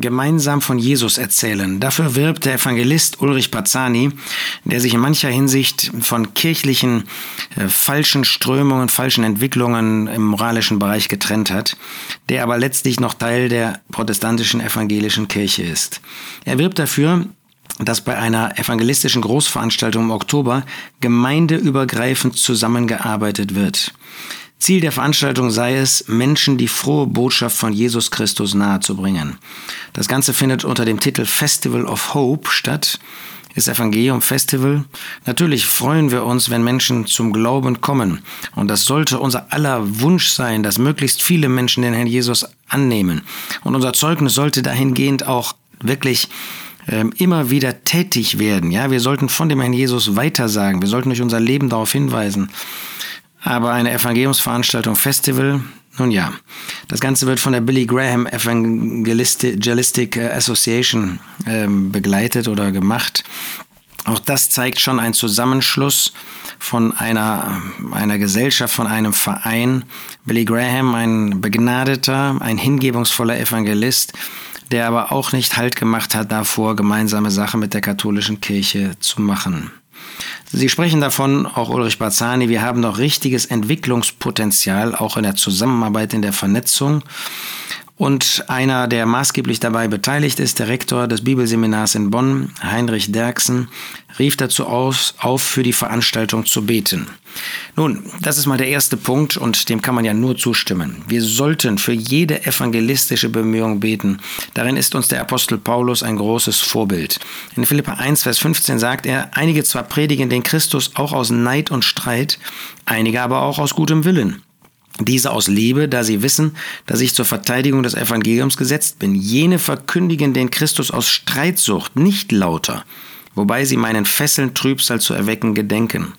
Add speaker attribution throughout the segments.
Speaker 1: gemeinsam von Jesus erzählen. Dafür wirbt der Evangelist Ulrich Bazzani, der sich in mancher Hinsicht von kirchlichen äh, falschen Strömungen, falschen Entwicklungen im moralischen Bereich getrennt hat, der aber letztlich noch Teil der protestantischen evangelischen Kirche ist. Er wirbt dafür, dass bei einer evangelistischen Großveranstaltung im Oktober gemeindeübergreifend zusammengearbeitet wird. Ziel der Veranstaltung sei es, Menschen die frohe Botschaft von Jesus Christus nahezubringen. Das Ganze findet unter dem Titel Festival of Hope statt. Ist Evangelium Festival? Natürlich freuen wir uns, wenn Menschen zum Glauben kommen. Und das sollte unser aller Wunsch sein, dass möglichst viele Menschen den Herrn Jesus annehmen. Und unser Zeugnis sollte dahingehend auch wirklich ähm, immer wieder tätig werden. Ja, wir sollten von dem Herrn Jesus weitersagen. Wir sollten durch unser Leben darauf hinweisen. Aber eine Evangeliumsveranstaltung Festival, nun ja, das Ganze wird von der Billy Graham Evangelistic Association ähm, begleitet oder gemacht. Auch das zeigt schon einen Zusammenschluss von einer, einer Gesellschaft, von einem Verein. Billy Graham, ein begnadeter, ein hingebungsvoller Evangelist, der aber auch nicht Halt gemacht hat davor, gemeinsame Sache mit der katholischen Kirche zu machen. Sie sprechen davon, auch Ulrich Barzani, wir haben noch richtiges Entwicklungspotenzial, auch in der Zusammenarbeit, in der Vernetzung. Und einer, der maßgeblich dabei beteiligt ist, der Rektor des Bibelseminars in Bonn, Heinrich Derksen, rief dazu aus, auf, für die Veranstaltung zu beten. Nun, das ist mal der erste Punkt und dem kann man ja nur zustimmen. Wir sollten für jede evangelistische Bemühung beten. Darin ist uns der Apostel Paulus ein großes Vorbild. In Philippa 1, Vers 15 sagt er, einige zwar predigen den Christus auch aus Neid und Streit, einige aber auch aus gutem Willen. Diese aus Liebe, da sie wissen, dass ich zur Verteidigung des Evangeliums gesetzt bin. Jene verkündigen den Christus aus Streitsucht, nicht lauter, wobei sie meinen Fesseln Trübsal zu erwecken gedenken.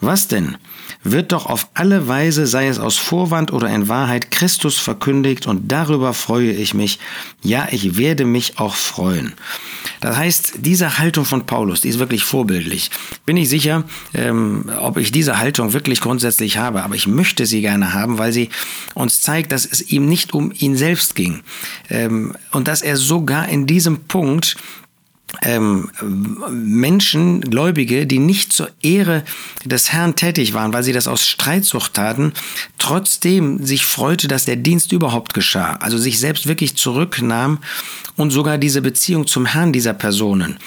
Speaker 1: Was denn? Wird doch auf alle Weise, sei es aus Vorwand oder in Wahrheit, Christus verkündigt und darüber freue ich mich. Ja, ich werde mich auch freuen. Das heißt, diese Haltung von Paulus, die ist wirklich vorbildlich. Bin ich sicher, ähm, ob ich diese Haltung wirklich grundsätzlich habe, aber ich möchte sie gerne haben, weil sie uns zeigt, dass es ihm nicht um ihn selbst ging ähm, und dass er sogar in diesem Punkt ähm, Menschen, Gläubige, die nicht zur Ehre des Herrn tätig waren, weil sie das aus Streitsucht taten, trotzdem sich freute, dass der Dienst überhaupt geschah. Also sich selbst wirklich zurücknahm und sogar diese Beziehung zum Herrn dieser Personen.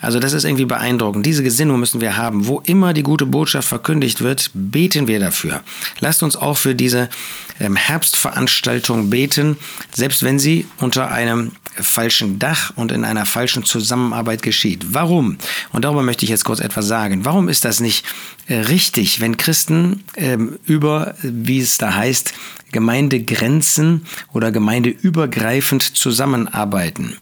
Speaker 1: Also das ist irgendwie beeindruckend. Diese Gesinnung müssen wir haben. Wo immer die gute Botschaft verkündigt wird, beten wir dafür. Lasst uns auch für diese Herbstveranstaltung beten, selbst wenn sie unter einem falschen Dach und in einer falschen Zusammenarbeit geschieht. Warum? Und darüber möchte ich jetzt kurz etwas sagen. Warum ist das nicht äh, richtig, wenn Christen ähm, über, wie es da heißt, Gemeindegrenzen oder gemeindeübergreifend zusammenarbeiten?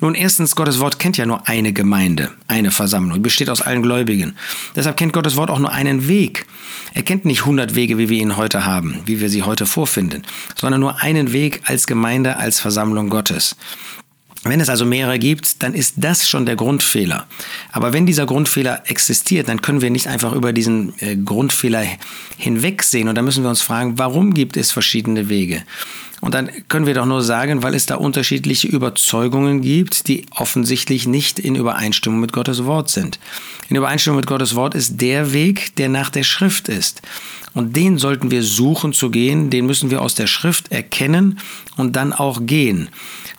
Speaker 1: Nun, erstens, Gottes Wort kennt ja nur eine Gemeinde, eine Versammlung, besteht aus allen Gläubigen. Deshalb kennt Gottes Wort auch nur einen Weg. Er kennt nicht 100 Wege, wie wir ihn heute haben, wie wir sie heute vorfinden, sondern nur einen Weg als Gemeinde, als Versammlung Gottes. Wenn es also mehrere gibt, dann ist das schon der Grundfehler. Aber wenn dieser Grundfehler existiert, dann können wir nicht einfach über diesen äh, Grundfehler hinwegsehen und dann müssen wir uns fragen, warum gibt es verschiedene Wege? Und dann können wir doch nur sagen, weil es da unterschiedliche Überzeugungen gibt, die offensichtlich nicht in Übereinstimmung mit Gottes Wort sind. In Übereinstimmung mit Gottes Wort ist der Weg, der nach der Schrift ist. Und den sollten wir suchen zu gehen, den müssen wir aus der Schrift erkennen und dann auch gehen.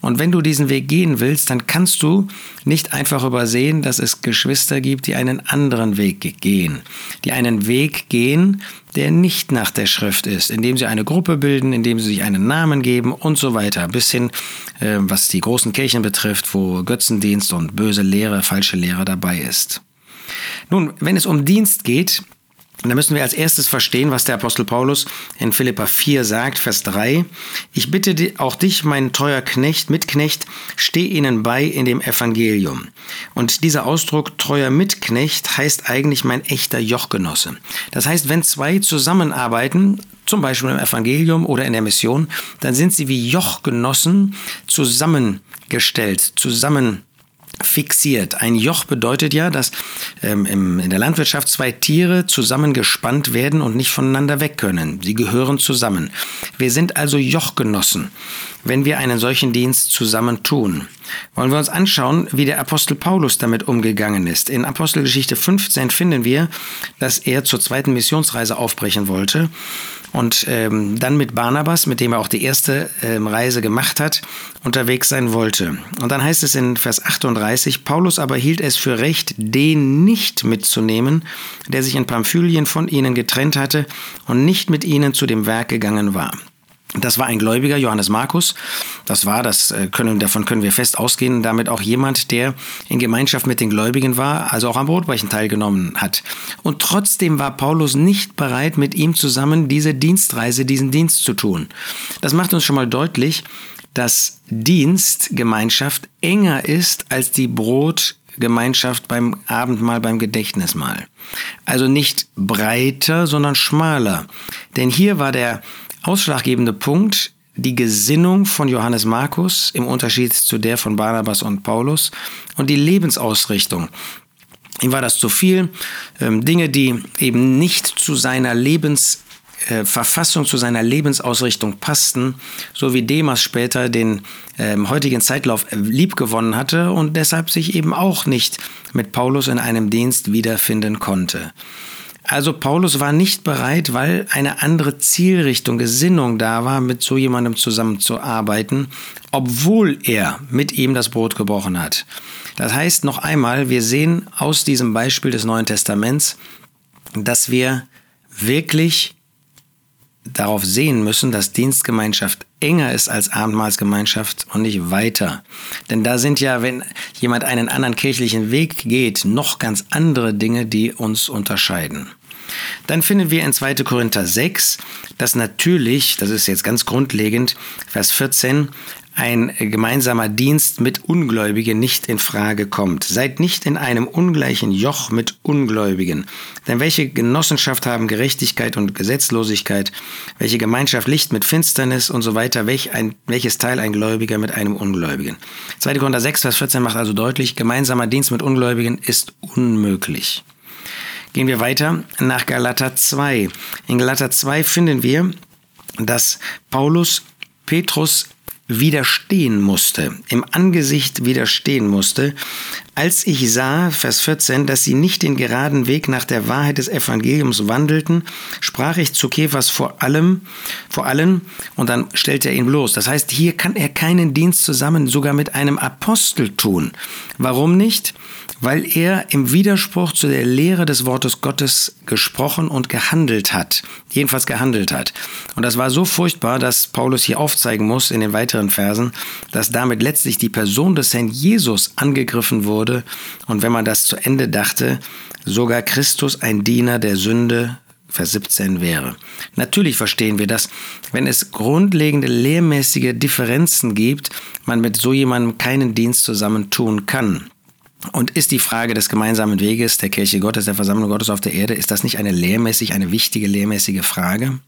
Speaker 1: Und wenn du diesen Weg gehen willst, dann kannst du nicht einfach übersehen, dass es Geschwister gibt, die einen anderen Weg gehen, die einen Weg gehen, der nicht nach der Schrift ist, indem sie eine Gruppe bilden, indem sie sich einen Namen geben und so weiter, bis hin, äh, was die großen Kirchen betrifft, wo Götzendienst und böse Lehre, falsche Lehre dabei ist. Nun, wenn es um Dienst geht, da müssen wir als erstes verstehen, was der Apostel Paulus in Philippa 4 sagt, Vers 3. Ich bitte auch dich, mein treuer Knecht, Mitknecht, steh ihnen bei in dem Evangelium. Und dieser Ausdruck treuer Mitknecht heißt eigentlich mein echter Jochgenosse. Das heißt, wenn zwei zusammenarbeiten, zum Beispiel im Evangelium oder in der Mission, dann sind sie wie Jochgenossen zusammengestellt, zusammen fixiert. Ein Joch bedeutet ja, dass ähm, im, in der Landwirtschaft zwei Tiere zusammengespannt werden und nicht voneinander weg können. Sie gehören zusammen. Wir sind also Jochgenossen, wenn wir einen solchen Dienst zusammen tun. Wollen wir uns anschauen, wie der Apostel Paulus damit umgegangen ist. In Apostelgeschichte 15 finden wir, dass er zur zweiten Missionsreise aufbrechen wollte und ähm, dann mit Barnabas, mit dem er auch die erste ähm, Reise gemacht hat, unterwegs sein wollte. Und dann heißt es in Vers 38, Paulus aber hielt es für recht, den nicht mitzunehmen, der sich in Pamphylien von ihnen getrennt hatte und nicht mit ihnen zu dem Werk gegangen war. Das war ein Gläubiger, Johannes Markus. Das war, das äh, können, davon können wir fest ausgehen, damit auch jemand, der in Gemeinschaft mit den Gläubigen war, also auch am Brotbrechen teilgenommen hat. Und trotzdem war Paulus nicht bereit, mit ihm zusammen diese Dienstreise, diesen Dienst zu tun. Das macht uns schon mal deutlich, dass Dienstgemeinschaft enger ist als die Brotgemeinschaft beim Abendmahl, beim Gedächtnismahl. Also nicht breiter, sondern schmaler. Denn hier war der ausschlaggebende Punkt die Gesinnung von Johannes Markus im Unterschied zu der von Barnabas und Paulus und die Lebensausrichtung. Ihm war das zu viel, ähm, Dinge, die eben nicht zu seiner Lebensverfassung, äh, zu seiner Lebensausrichtung passten, so wie Demas später den ähm, heutigen Zeitlauf liebgewonnen hatte und deshalb sich eben auch nicht mit Paulus in einem Dienst wiederfinden konnte. Also Paulus war nicht bereit, weil eine andere Zielrichtung, Gesinnung da war, mit so jemandem zusammenzuarbeiten, obwohl er mit ihm das Brot gebrochen hat. Das heißt noch einmal, wir sehen aus diesem Beispiel des Neuen Testaments, dass wir wirklich darauf sehen müssen, dass Dienstgemeinschaft enger ist als Abendmahlsgemeinschaft und nicht weiter. Denn da sind ja, wenn jemand einen anderen kirchlichen Weg geht, noch ganz andere Dinge, die uns unterscheiden. Dann finden wir in 2. Korinther 6, dass natürlich, das ist jetzt ganz grundlegend, Vers 14, ein gemeinsamer Dienst mit Ungläubigen nicht in Frage kommt. Seid nicht in einem ungleichen Joch mit Ungläubigen. Denn welche Genossenschaft haben Gerechtigkeit und Gesetzlosigkeit? Welche Gemeinschaft Licht mit Finsternis und so weiter? Welch ein, welches Teil ein Gläubiger mit einem Ungläubigen? 2. Korinther 6, Vers 14 macht also deutlich, gemeinsamer Dienst mit Ungläubigen ist unmöglich. Gehen wir weiter nach Galater 2. In Galater 2 finden wir, dass Paulus Petrus widerstehen musste, im Angesicht widerstehen musste, als ich sah, Vers 14, dass sie nicht den geraden Weg nach der Wahrheit des Evangeliums wandelten, sprach ich zu Kephas vor allem, vor allen, und dann stellte er ihn bloß. Das heißt, hier kann er keinen Dienst zusammen sogar mit einem Apostel tun. Warum nicht? weil er im Widerspruch zu der Lehre des Wortes Gottes gesprochen und gehandelt hat. Jedenfalls gehandelt hat. Und das war so furchtbar, dass Paulus hier aufzeigen muss in den weiteren Versen, dass damit letztlich die Person des Herrn Jesus angegriffen wurde und wenn man das zu Ende dachte, sogar Christus ein Diener der Sünde Vers 17 wäre. Natürlich verstehen wir das, wenn es grundlegende lehrmäßige Differenzen gibt, man mit so jemandem keinen Dienst zusammen tun kann. Und ist die Frage des gemeinsamen Weges der Kirche Gottes, der Versammlung Gottes auf der Erde, ist das nicht eine lehrmäßig, eine wichtige lehrmäßige Frage?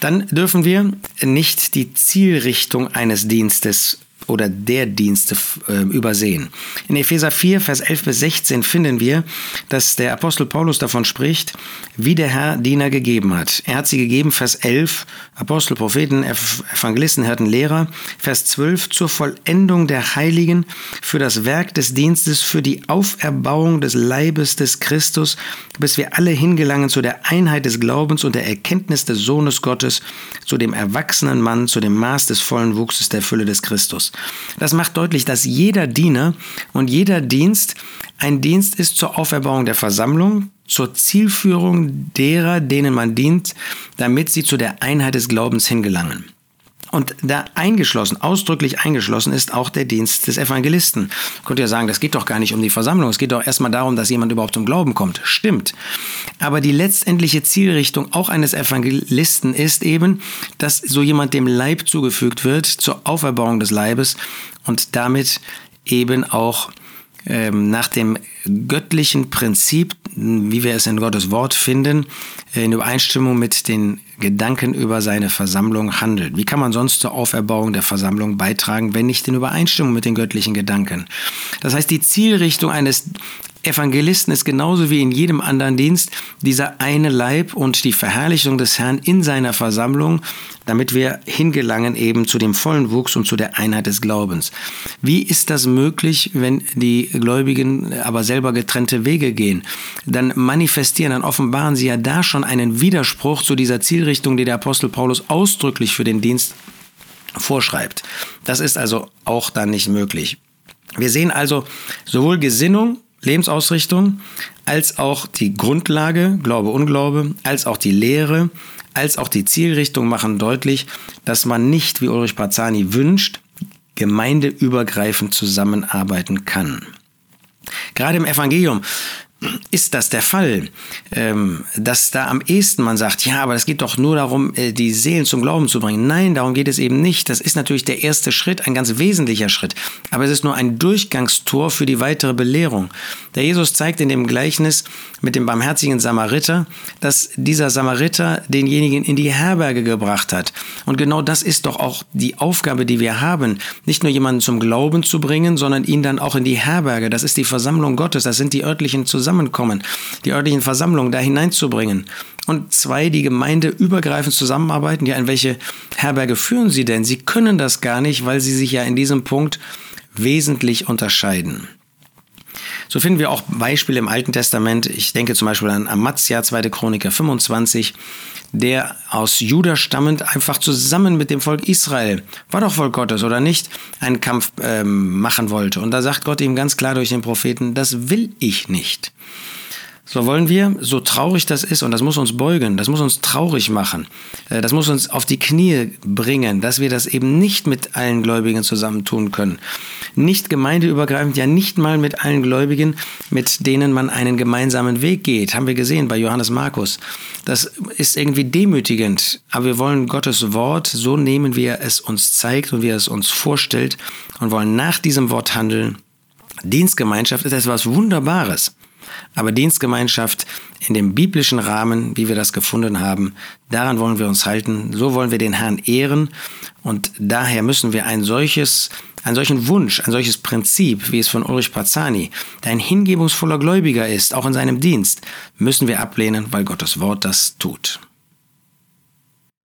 Speaker 1: Dann dürfen wir nicht die Zielrichtung eines Dienstes oder der Dienste äh, übersehen. In Epheser 4, Vers 11 bis 16 finden wir, dass der Apostel Paulus davon spricht, wie der Herr Diener gegeben hat. Er hat sie gegeben, Vers 11, Apostel, Propheten, Evangelisten, Hirten, Lehrer, Vers 12, zur Vollendung der Heiligen, für das Werk des Dienstes, für die Auferbauung des Leibes des Christus, bis wir alle hingelangen zu der Einheit des Glaubens und der Erkenntnis des Sohnes Gottes, zu dem erwachsenen Mann, zu dem Maß des vollen Wuchses der Fülle des Christus. Das macht deutlich, dass jeder Diener und jeder Dienst ein Dienst ist zur Auferbauung der Versammlung, zur Zielführung derer, denen man dient, damit sie zu der Einheit des Glaubens hingelangen. Und da eingeschlossen, ausdrücklich eingeschlossen ist auch der Dienst des Evangelisten. Man könnte ja sagen, das geht doch gar nicht um die Versammlung, es geht doch erstmal darum, dass jemand überhaupt zum Glauben kommt. Stimmt. Aber die letztendliche Zielrichtung auch eines Evangelisten ist eben, dass so jemand dem Leib zugefügt wird zur Auferbauung des Leibes und damit eben auch ähm, nach dem göttlichen Prinzip, wie wir es in Gottes Wort finden, in Übereinstimmung mit den Gedanken über seine Versammlung handelt. Wie kann man sonst zur Auferbauung der Versammlung beitragen, wenn nicht in Übereinstimmung mit den göttlichen Gedanken? Das heißt, die Zielrichtung eines Evangelisten ist genauso wie in jedem anderen Dienst dieser eine Leib und die Verherrlichung des Herrn in seiner Versammlung, damit wir hingelangen eben zu dem vollen Wuchs und zu der Einheit des Glaubens. Wie ist das möglich, wenn die Gläubigen aber selber getrennte Wege gehen? Dann manifestieren, dann offenbaren sie ja da schon einen Widerspruch zu dieser Zielrichtung, die der Apostel Paulus ausdrücklich für den Dienst vorschreibt. Das ist also auch dann nicht möglich. Wir sehen also sowohl Gesinnung Lebensausrichtung, als auch die Grundlage, Glaube, Unglaube, als auch die Lehre, als auch die Zielrichtung machen deutlich, dass man nicht, wie Ulrich Parzani wünscht, gemeindeübergreifend zusammenarbeiten kann. Gerade im Evangelium ist das der Fall, ähm, dass da am ehesten man sagt, ja, aber es geht doch nur darum, äh, die Seelen zum Glauben zu bringen. Nein, darum geht es eben nicht. Das ist natürlich der erste Schritt, ein ganz wesentlicher Schritt. Aber es ist nur ein Durchgangstor für die weitere Belehrung. Der Jesus zeigt in dem Gleichnis mit dem barmherzigen Samariter, dass dieser Samariter denjenigen in die Herberge gebracht hat. Und genau das ist doch auch die Aufgabe, die wir haben. Nicht nur jemanden zum Glauben zu bringen, sondern ihn dann auch in die Herberge. Das ist die Versammlung Gottes. Das sind die örtlichen Zusammenhänge zusammenkommen, die örtlichen Versammlungen da hineinzubringen. Und zwei, die Gemeinde übergreifend zusammenarbeiten. Ja, in welche Herberge führen sie denn? Sie können das gar nicht, weil sie sich ja in diesem Punkt wesentlich unterscheiden. So finden wir auch Beispiele im Alten Testament. Ich denke zum Beispiel an Amaziah, 2. Chroniker 25, der aus Juda stammend einfach zusammen mit dem Volk Israel, war doch Volk Gottes oder nicht, einen Kampf ähm, machen wollte. Und da sagt Gott ihm ganz klar durch den Propheten, das will ich nicht. So wollen wir, so traurig das ist, und das muss uns beugen, das muss uns traurig machen, äh, das muss uns auf die Knie bringen, dass wir das eben nicht mit allen Gläubigen zusammen tun können. Nicht gemeindeübergreifend, ja nicht mal mit allen Gläubigen, mit denen man einen gemeinsamen Weg geht. Haben wir gesehen bei Johannes Markus. Das ist irgendwie demütigend, aber wir wollen Gottes Wort so nehmen, wie er es uns zeigt und wie er es uns vorstellt und wollen nach diesem Wort handeln. Dienstgemeinschaft ist etwas Wunderbares. Aber Dienstgemeinschaft in dem biblischen Rahmen, wie wir das gefunden haben, daran wollen wir uns halten. So wollen wir den Herrn ehren. Und daher müssen wir ein solches, einen solchen Wunsch, ein solches Prinzip, wie es von Ulrich Parzani, der ein hingebungsvoller Gläubiger ist, auch in seinem Dienst, müssen wir ablehnen, weil Gottes Wort das tut.